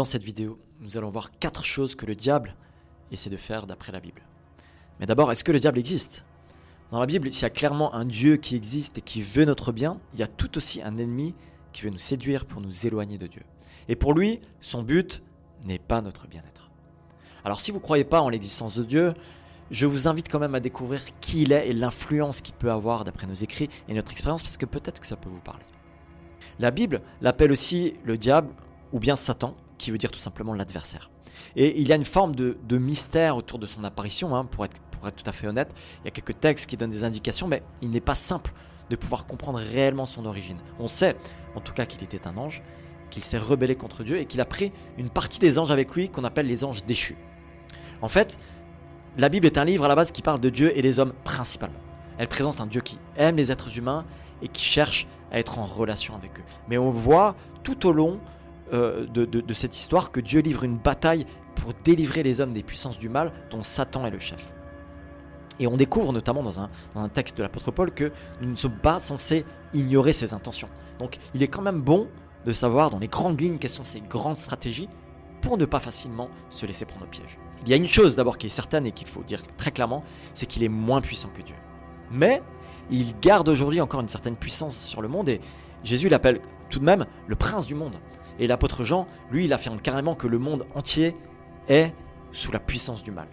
Dans cette vidéo, nous allons voir quatre choses que le diable essaie de faire d'après la Bible. Mais d'abord, est-ce que le diable existe? Dans la Bible, s'il y a clairement un Dieu qui existe et qui veut notre bien, il y a tout aussi un ennemi qui veut nous séduire pour nous éloigner de Dieu. Et pour lui, son but n'est pas notre bien-être. Alors si vous ne croyez pas en l'existence de Dieu, je vous invite quand même à découvrir qui il est et l'influence qu'il peut avoir d'après nos écrits et notre expérience, parce que peut-être que ça peut vous parler. La Bible l'appelle aussi le diable ou bien Satan, qui veut dire tout simplement l'adversaire. Et il y a une forme de, mystère autour de son apparition, hein, pour, être, pour être tout à fait honnête. Il y a quelques textes qui donnent des indications, mais il n'est pas simple de pouvoir comprendre réellement son origine. On sait en tout cas qu'il était un ange, qu'il s'est rebellé contre Dieu et qu'il a pris une partie des anges avec lui qu'on appelle les anges déchus. En fait, la Bible est un livre à la base qui parle de Dieu et des hommes principalement. Elle présente un Dieu qui aime les êtres humains et qui cherche à être en relation avec eux. Mais on voit tout au long euh, de, cette histoire que Dieu livre une bataille pour délivrer les hommes des puissances du mal dont Satan est le chef. Et on découvre notamment dans un, dans un texte de l'apôtre Paul que nous ne sommes pas censés ignorer ses intentions. Donc il est quand même bon de savoir dans les grandes lignes quelles sont ses grandes stratégies pour ne pas facilement se laisser prendre au piège. Il y a une chose d'abord qui est certaine et qu'il faut dire très clairement, c'est qu'il est moins puissant que Dieu. Mais il garde aujourd'hui encore une certaine puissance sur le monde et Jésus l'appelle tout de même le prince du monde. Et l'apôtre Jean, lui, il affirme carrément que le monde entier est sous la puissance du mal.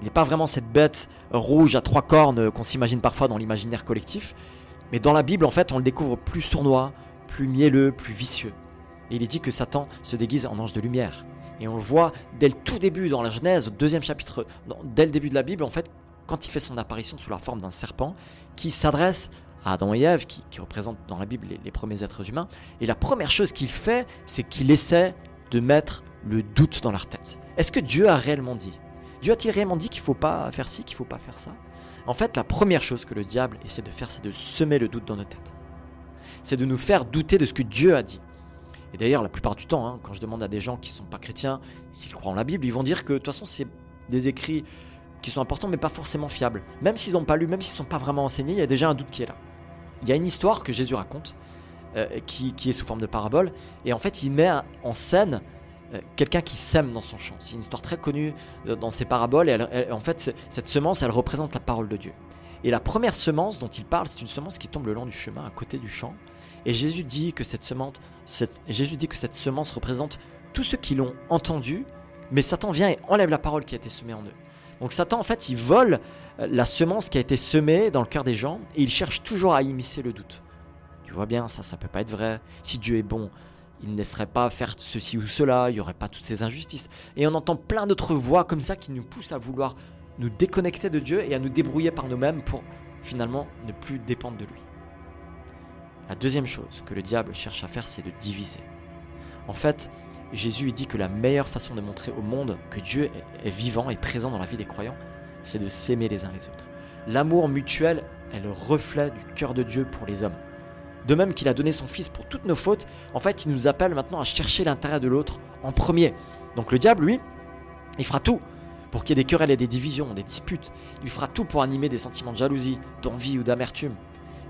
Il n'est pas vraiment cette bête rouge à trois cornes qu'on s'imagine parfois dans l'imaginaire collectif, mais dans la Bible, en fait, on le découvre plus sournois, plus mielleux, plus vicieux. Et il est dit que Satan se déguise en ange de lumière. Et on le voit dès le tout début dans la Genèse, au deuxième chapitre, dès le début de la Bible, en fait, quand il fait son apparition sous la forme d'un serpent, qui s'adresse Adam et Ève, qui, représentent dans la Bible les, premiers êtres humains. Et la première chose qu'il fait, c'est qu'il essaie de mettre le doute dans leur tête. Est-ce que Dieu a réellement dit? Dieu a-t-il réellement dit qu'il ne faut pas faire ci, qu'il ne faut pas faire ça? En fait, la première chose que le diable essaie de faire, c'est de semer le doute dans nos têtes. C'est de nous faire douter de ce que Dieu a dit. Et d'ailleurs, la plupart du temps, hein, quand je demande à des gens qui ne sont pas chrétiens s'ils croient en la Bible, ils vont dire que de toute façon, c'est des écrits qui sont importants mais pas forcément fiables. Même s'ils n'ont pas lu, même s'ils ne sont pas vraiment enseignés, il y a déjà un doute qui est là il y a une histoire que Jésus raconte euh, qui, est sous forme de parabole. Et en fait, il met en scène euh, quelqu'un qui sème dans son champ. C'est une histoire très connue euh, dans ces paraboles. Et en fait, cette semence, elle représente la parole de Dieu. Et la première semence dont il parle, c'est une semence qui tombe le long du chemin, à côté du champ. Et Jésus dit que cette semence, Jésus dit que cette semence représente tous ceux qui l'ont entendu, mais Satan vient et enlève la parole qui a été semée en eux. Donc Satan, en fait, il vole euh, la semence qui a été semée dans le cœur des gens et il cherche toujours à immiscer le doute. Tu vois bien, ça, ça peut pas être vrai. Si Dieu est bon, il ne laisserait pas faire ceci ou cela, il n'y aurait pas toutes ces injustices. Et on entend plein d'autres voix comme ça qui nous poussent à vouloir nous déconnecter de Dieu et à nous débrouiller par nous-mêmes pour finalement ne plus dépendre de lui. La deuxième chose que le diable cherche à faire, c'est de diviser. En fait, Jésus dit que la meilleure façon de montrer au monde que Dieu est vivant et présent dans la vie des croyants, c'est de s'aimer les uns les autres. L'amour mutuel est le reflet du cœur de Dieu pour les hommes. De même qu'il a donné son Fils pour toutes nos fautes, en fait, il nous appelle maintenant à chercher l'intérêt de l'autre en premier. Donc le diable, lui, il fera tout pour qu'il y ait des querelles et des divisions, des disputes. Il fera tout pour animer des sentiments de jalousie, d'envie ou d'amertume.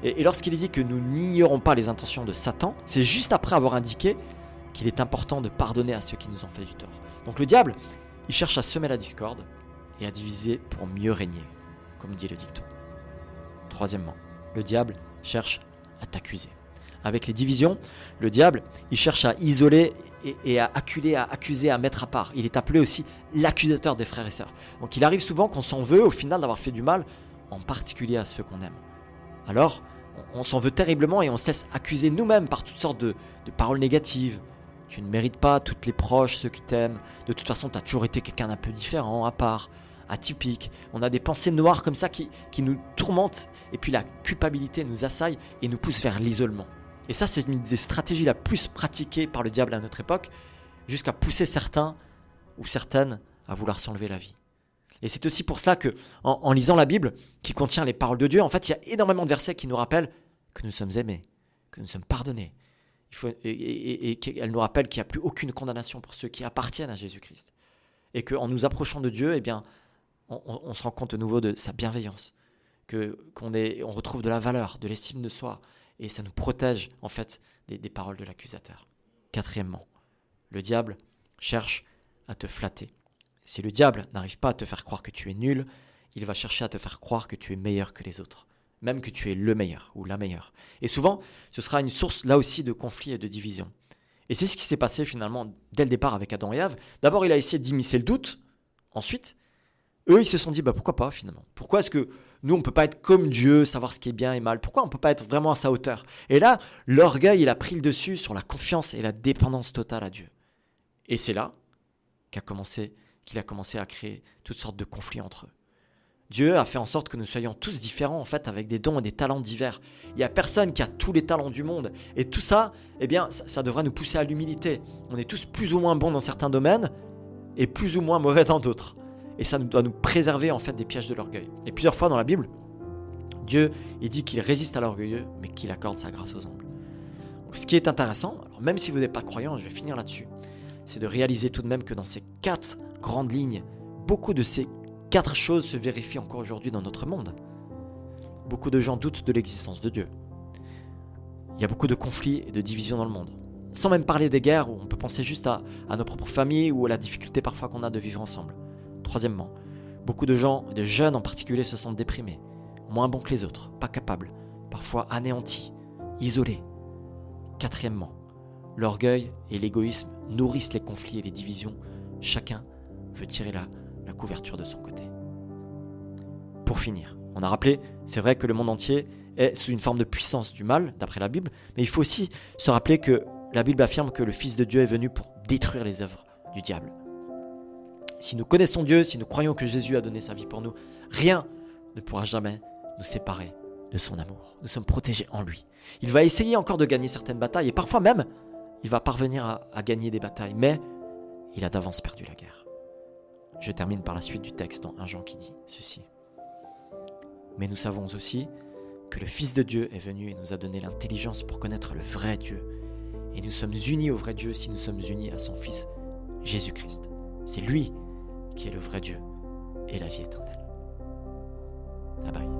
Et, et lorsqu'il dit que nous n'ignorons pas les intentions de Satan, c'est juste après avoir indiqué qu'il est important de pardonner à ceux qui nous ont fait du tort. Donc le diable, il cherche à semer la discorde et à diviser pour mieux régner, comme dit le dicton. Troisièmement, le diable cherche à t'accuser. Avec les divisions, le diable, il cherche à isoler et, à acculer, à accuser, à mettre à part. Il est appelé aussi l'accusateur des frères et sœurs. Donc il arrive souvent qu'on s'en veut au final d'avoir fait du mal, en particulier à ceux qu'on aime. Alors, on, s'en veut terriblement et on se laisse accuser nous-mêmes par toutes sortes de paroles négatives, tu ne mérites pas toutes les proches, ceux qui t'aiment. De toute façon, tu as toujours été quelqu'un d'un peu différent, à part, atypique. On a des pensées noires comme ça qui, nous tourmentent. Et puis la culpabilité nous assaille et nous pousse vers l'isolement. Et ça, c'est une des stratégies la plus pratiquées par le diable à notre époque, jusqu'à pousser certains ou certaines à vouloir s'enlever la vie. Et c'est aussi pour cela que, en, lisant la Bible, qui contient les paroles de Dieu, en fait, il y a énormément de versets qui nous rappellent que nous sommes aimés, que nous sommes pardonnés, et, elle nous rappelle qu'il n'y a plus aucune condamnation pour ceux qui appartiennent à Jésus-Christ. Et qu'en nous approchant de Dieu, eh bien, on, se rend compte de nouveau de sa bienveillance, que qu'on on retrouve de la valeur, de l'estime de soi, et ça nous protège en fait des paroles de l'accusateur. Quatrièmement, le diable cherche à te flatter. Si le diable n'arrive pas à te faire croire que tu es nul, il va chercher à te faire croire que tu es meilleur que les autres, même que tu es le meilleur ou la meilleure. Et souvent, ce sera une source là aussi de conflits et de division. Et c'est ce qui s'est passé finalement dès le départ avec Adam et Ève. D'abord, il a essayé d'immiscer le doute. Ensuite, eux, ils se sont dit, bah, pourquoi pas finalement? Pourquoi est-ce que nous, on ne peut pas être comme Dieu, savoir ce qui est bien et mal? Pourquoi on ne peut pas être vraiment à sa hauteur? Et là, l'orgueil, il a pris le dessus sur la confiance et la dépendance totale à Dieu. Et c'est là qu'a commencé, qu'il a commencé à créer toutes sortes de conflits entre eux. Dieu a fait en sorte que nous soyons tous différents, en fait, avec des dons et des talents divers. Il n'y a personne qui a tous les talents du monde. Et tout ça, eh bien, ça, devrait nous pousser à l'humilité. On est tous plus ou moins bons dans certains domaines et plus ou moins mauvais dans d'autres. Et ça doit nous préserver, en fait, des pièges de l'orgueil. Et plusieurs fois dans la Bible, Dieu, il dit qu'il résiste à l'orgueilleux, mais qu'il accorde sa grâce aux humbles. Ce qui est intéressant, alors même si vous n'êtes pas croyant, je vais finir là-dessus, c'est de réaliser tout de même que dans ces quatre grandes lignes, beaucoup de ces quatre choses se vérifient encore aujourd'hui dans notre monde. Beaucoup de gens doutent de l'existence de Dieu. Il y a beaucoup de conflits et de divisions dans le monde. Sans même parler des guerres où on peut penser juste à, nos propres familles ou à la difficulté parfois qu'on a de vivre ensemble. Troisièmement, beaucoup de gens, de jeunes en particulier, se sentent déprimés, moins bons que les autres, pas capables, parfois anéantis, isolés. Quatrièmement, l'orgueil et l'égoïsme nourrissent les conflits et les divisions. Chacun veut tirer la, la couverture de son côté. Pour finir, on a rappelé, c'est vrai que le monde entier est sous une forme de puissance du mal, d'après la Bible, mais il faut aussi se rappeler que la Bible affirme que le Fils de Dieu est venu pour détruire les œuvres du diable. Si nous connaissons Dieu, si nous croyons que Jésus a donné sa vie pour nous, rien ne pourra jamais nous séparer de son amour. Nous sommes protégés en lui. Il va essayer encore de gagner certaines batailles, et parfois même, il va parvenir à, à gagner des batailles, mais il a d'avance perdu la guerre. Je termine par la suite du texte dans un Jean qui dit ceci. Mais nous savons aussi que le Fils de Dieu est venu et nous a donné l'intelligence pour connaître le vrai Dieu. Et nous sommes unis au vrai Dieu si nous sommes unis à son Fils Jésus-Christ. C'est lui qui est le vrai Dieu et la vie éternelle. Bye bye.